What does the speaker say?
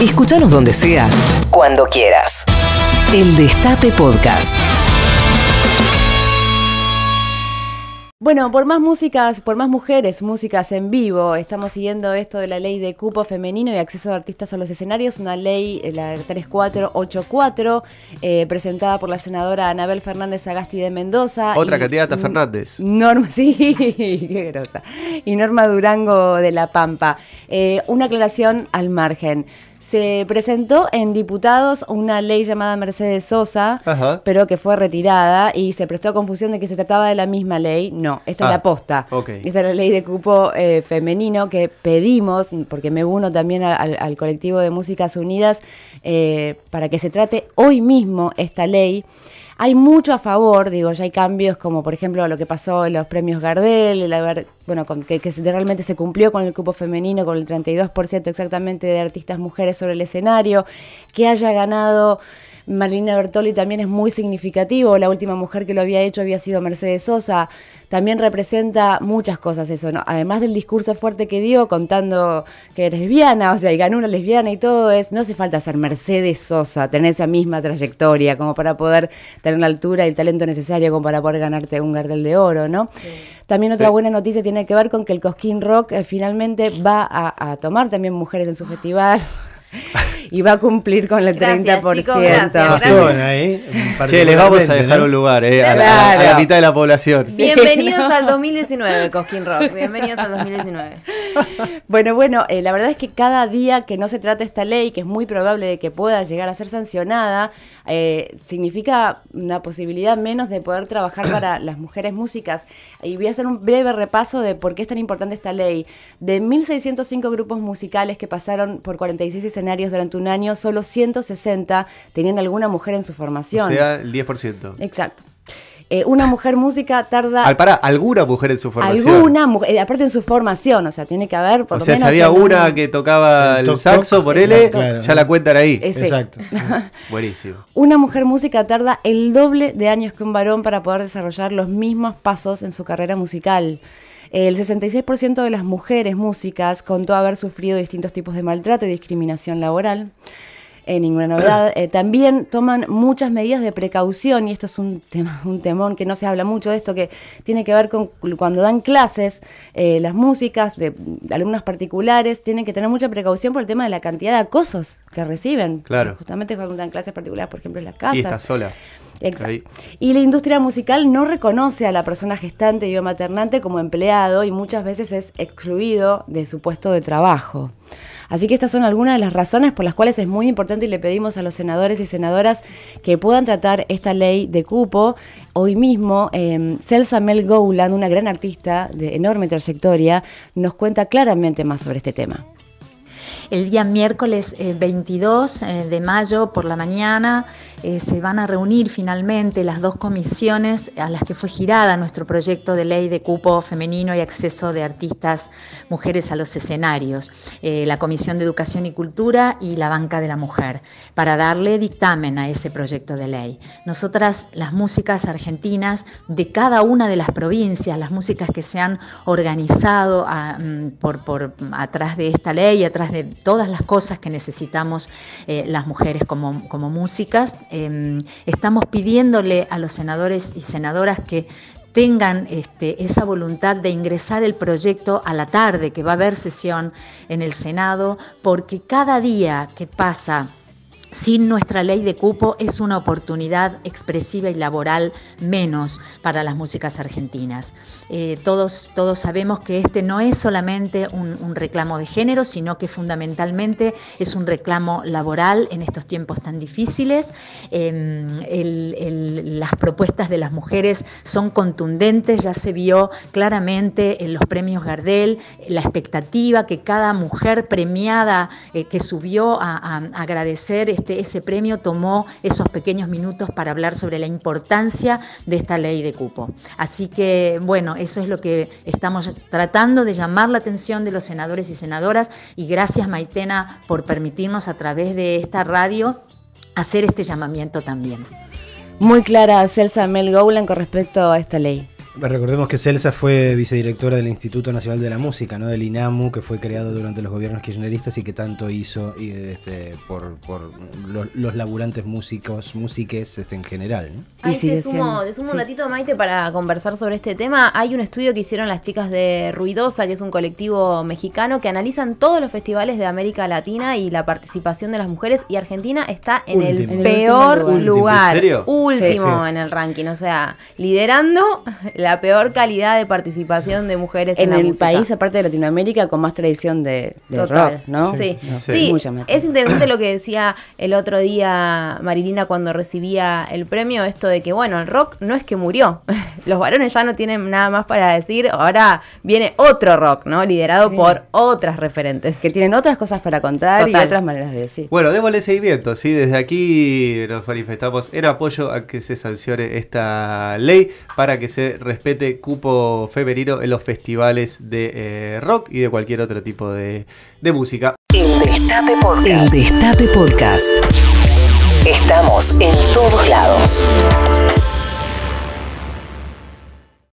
Escúchanos donde sea, cuando quieras. El Destape Podcast. Bueno, por más músicas, por más mujeres, músicas en vivo, estamos siguiendo esto de la ley de cupo femenino y acceso de artistas a los escenarios, una ley, eh, la 3484, eh, presentada por la senadora Anabel Fernández Agasti de Mendoza. Otra y- candidata Fernández. Norma, sí, qué grosa. Y Norma Durango de La Pampa. Eh, una aclaración al margen. Se presentó en diputados una ley llamada Mercedes Sosa, Ajá. pero que fue retirada y se prestó a confusión de que se trataba de la misma ley. No, esta es Ah, la posta. ok. Esta es la ley de cupo eh, femenino que pedimos, porque me uno también a- al colectivo de Músicas Unidas, eh, para que se trate hoy mismo esta ley. Hay mucho a favor, digo, ya hay cambios como por ejemplo lo que pasó en los premios Gardel, el haber, bueno, con, que, que realmente se cumplió con el cupo femenino, con el 32% exactamente de artistas mujeres sobre el escenario, que haya ganado Marlene Bertoli también es muy significativo, la última mujer que lo había hecho había sido Mercedes Sosa, también representa muchas cosas eso, ¿no? Además del discurso fuerte que dio contando que es lesbiana, o sea, y ganó una lesbiana y todo, es, no hace falta ser Mercedes Sosa, tener esa misma trayectoria como para poder tener la altura y el talento necesario como para poder ganarte un Gardel de Oro, ¿no? También otra Sí. buena noticia tiene que ver con que el Cosquín Rock eh, finalmente va a, a tomar también mujeres en su festival y va a cumplir con el Gracias, 30%. chicos, gracias, gracias. Bueno, ahí, Che, les vamos a dejar ¿no? un lugar, eh, a, la- a la, a la Claro. mitad de la población. Bienvenidos al 2019, Cosquín Rock. Bienvenidos al 2019. Bueno, bueno, eh, la verdad es que cada día que no se trate esta ley, que es muy probable de que pueda llegar a ser sancionada, eh, significa una posibilidad menos de poder trabajar para las mujeres músicas. Y voy a hacer un breve repaso de por qué es tan importante esta ley. De 1.605 grupos musicales que pasaron por 46 escenarios durante un año, solo 160 tenían alguna mujer en su O formación. sea, el 10%. Exacto. Eh, una mujer música tarda... Al para, alguna mujer en su formación. Alguna mujer, eh, aparte en su formación, o sea, tiene que haber por O lo sea, si menos había en un- una que tocaba El el, toc, saxo, toc, por claro. ya la cuentan ahí. Ese. Exacto. Buenísimo. Una mujer música tarda el doble de años que un varón para poder desarrollar los mismos pasos en su carrera musical. El 66% de las mujeres músicas contó haber sufrido distintos tipos de maltrato y discriminación laboral. Eh, ninguna novedad. Eh, también toman muchas medidas de precaución, y esto es un, tema, un temón que no se habla mucho de esto, que tiene que ver con cuando dan clases, eh, las músicas de alumnos particulares tienen que tener mucha precaución por el tema de la cantidad de acosos que reciben. Claro. Justamente cuando dan clases particulares, por ejemplo, en las casas. Y está sola. Exacto. Ahí. Y la industria musical no reconoce a la persona gestante y o maternante como empleado y muchas veces es excluido de su puesto de trabajo. Así que estas son algunas de las razones por las cuales es muy importante y le pedimos a los senadores y senadoras que puedan tratar esta ley de cupo. Hoy mismo, eh, Celsa Mel Gowland, una gran artista de enorme trayectoria, nos cuenta claramente más sobre este tema. El día miércoles eh, 22 eh, de mayo por la mañana eh, se van a reunir finalmente las dos comisiones a las que fue girada nuestro proyecto de ley de cupo femenino y acceso de artistas mujeres a los escenarios, eh, la Comisión de Educación y Cultura y la Banca de la Mujer, para darle dictamen a ese proyecto de ley. Nosotras, las músicas argentinas de cada una de las provincias, las músicas que se han organizado a, mm, por, por atrás de esta ley, atrás de todas las cosas que necesitamos eh, las mujeres como, como músicas, eh, estamos pidiéndole a los senadores y senadoras que tengan este, esa voluntad de ingresar el proyecto a la tarde, que va a haber sesión en el Senado, porque cada día que pasa sin nuestra ley de cupo es una oportunidad expresiva y laboral menos para las músicas argentinas. Eh, todos, todos sabemos que este no es solamente un, reclamo de género, sino que fundamentalmente es un reclamo laboral en estos tiempos tan difíciles. El, las propuestas de las mujeres son contundentes, ya se vio claramente en los premios Gardel, la expectativa que cada mujer premiada eh, que subió a agradecer este, ese premio tomó esos pequeños minutos para hablar sobre la importancia de esta ley de cupo. Así que, bueno, eso es lo que estamos tratando de llamar la atención de los senadores y senadoras y gracias Maitena por permitirnos a través de esta radio hacer este llamamiento también. Muy clara Celsa Mel Gowland con respecto a esta ley. Recordemos que Celsa fue vicedirectora del Instituto Nacional de la Música, ¿no? del INAMU, que fue creado durante los gobiernos kirchneristas y que tanto hizo y, este, por, por los, los laburantes músicos, músiques este, en general. ¿no? Ay, te sumo, te sumo Sí. un ratito, Maite, para conversar sobre este tema. Hay un estudio que hicieron las chicas de Ruidosa, que es un colectivo mexicano, que analizan todos los festivales de América Latina y la participación de las mujeres. Y Argentina está en el Último. En el peor último lugar. lugar. ¿En serio? Último Sí, sí. en el ranking. O sea, liderando la peor calidad de participación de mujeres en, En la el música. país, aparte de Latinoamérica, con más tradición de, de Total. rock, ¿no? Sí, sí. es interesante lo que decía el otro día Marilina cuando recibía el premio, esto de que, bueno, el rock no es que murió. Los varones ya no tienen nada más para decir, ahora viene otro rock, ¿no? Liderado Sí. por otras referentes. Que tienen otras cosas para contar Total. y otras maneras de decir. Bueno, démosle seguimiento, ¿sí? Desde aquí nos manifestamos en apoyo a que se sancione esta ley para que se respete cupo femenino en los festivales de eh, rock y de cualquier otro tipo de, de música. El Destape Podcast. El Destape Podcast. Estamos en todos lados.